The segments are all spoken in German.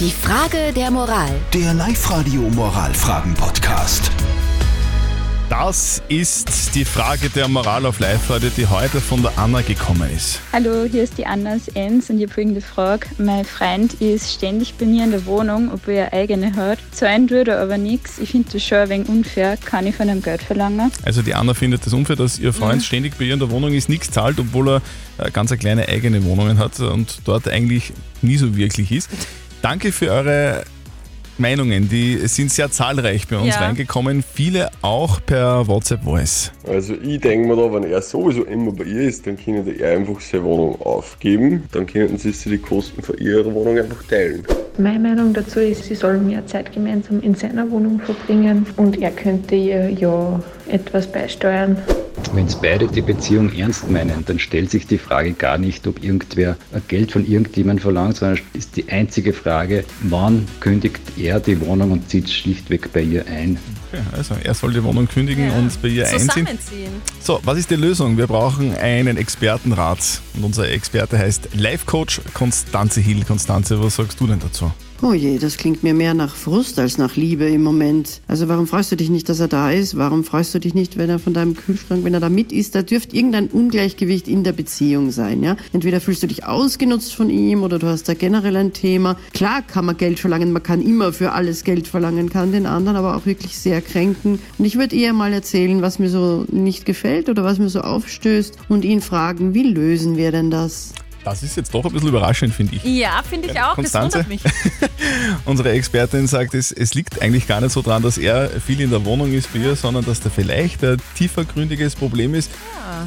Die Frage der Moral. Der Live-Radio Moralfragen-Podcast. Das ist die Frage der Moral auf Live-Radio, die heute von der Anna gekommen ist. Hallo, hier ist die Anna aus Enns und ich habe folgende Frage. Mein Freund ist ständig bei mir in der Wohnung, obwohl er eigene hat. Zahlen tut er aber nichts. Ich finde das schon ein wenig unfair. Kann ich von ihm Geld verlangen? Also die Anna findet das unfair, dass ihr Freund Mhm. ständig bei ihr in der Wohnung ist, nichts zahlt, obwohl er äh, ganz eine kleine eigene Wohnung hat und dort eigentlich nie so wirklich ist. Danke für eure Meinungen, die sind sehr zahlreich bei uns Ja. reingekommen, viele auch per WhatsApp Voice. Also ich denke mir da, wenn er sowieso immer bei ihr ist, dann können die einfach seine Wohnung aufgeben. Dann könnten sie sich die Kosten für ihre Wohnung einfach teilen. Meine Meinung dazu ist, sie soll mehr Zeit gemeinsam in seiner Wohnung verbringen und er könnte ihr ja etwas beisteuern. Wenn es beide die Beziehung ernst meinen, dann stellt sich die Frage gar nicht, ob irgendwer Geld von irgendjemandem verlangt, sondern ist die einzige Frage, wann kündigt er die Wohnung und zieht schlichtweg bei ihr ein. Okay, also er soll die Wohnung kündigen Ja. und bei ihr einziehen. Zusammenziehen. So, was ist die Lösung? Wir brauchen einen Expertenrat. Und unser Experte heißt Life-Coach Konstanze Hill. Konstanze, was sagst du denn dazu? Oh je, das klingt mir mehr nach Frust als nach Liebe im Moment. Also warum freust du dich nicht, dass er da ist? Warum freust du dich nicht, wenn er von deinem Kühlschrank, wenn er da mit ist? Da dürfte irgendein Ungleichgewicht in der Beziehung sein, ja? Entweder fühlst du dich ausgenutzt von ihm oder du hast da generell ein Thema. Klar kann man Geld verlangen, man kann immer für alles Geld verlangen, kann den anderen aber auch wirklich sehr kränken. Und ich würde eher mal erzählen, was mir so nicht gefällt oder was mir so aufstößt und ihn fragen, wie lösen wir denn das? Das ist jetzt doch ein bisschen überraschend, finde ich. Ja, finde ich auch. Konstanze? Das wundert mich. Unsere Expertin sagt, es, es liegt eigentlich gar nicht so dran, dass er viel in der Wohnung ist bei ihr, sondern dass da vielleicht ein tiefergründiges Problem ist,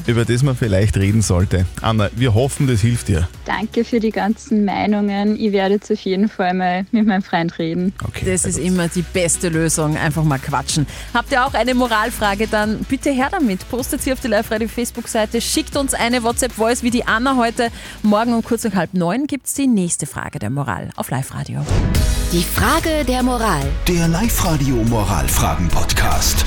über das man vielleicht reden sollte. Anna, wir hoffen, das hilft dir. Danke für die ganzen Meinungen. Ich werde jetzt auf jeden Fall mal mit meinem Freund reden. Okay. Das ist immer die beste Lösung. Einfach mal quatschen. Habt ihr auch eine Moralfrage, dann bitte her damit. Postet sie auf die Live-Radio Facebook-Seite. Schickt uns eine WhatsApp-Voice wie die Anna heute. Morgen um kurz nach halb neun gibt es die nächste Frage der Moral auf Live-Radio. Die Frage der Moral. Der Live-Radio Moralfragen-Podcast.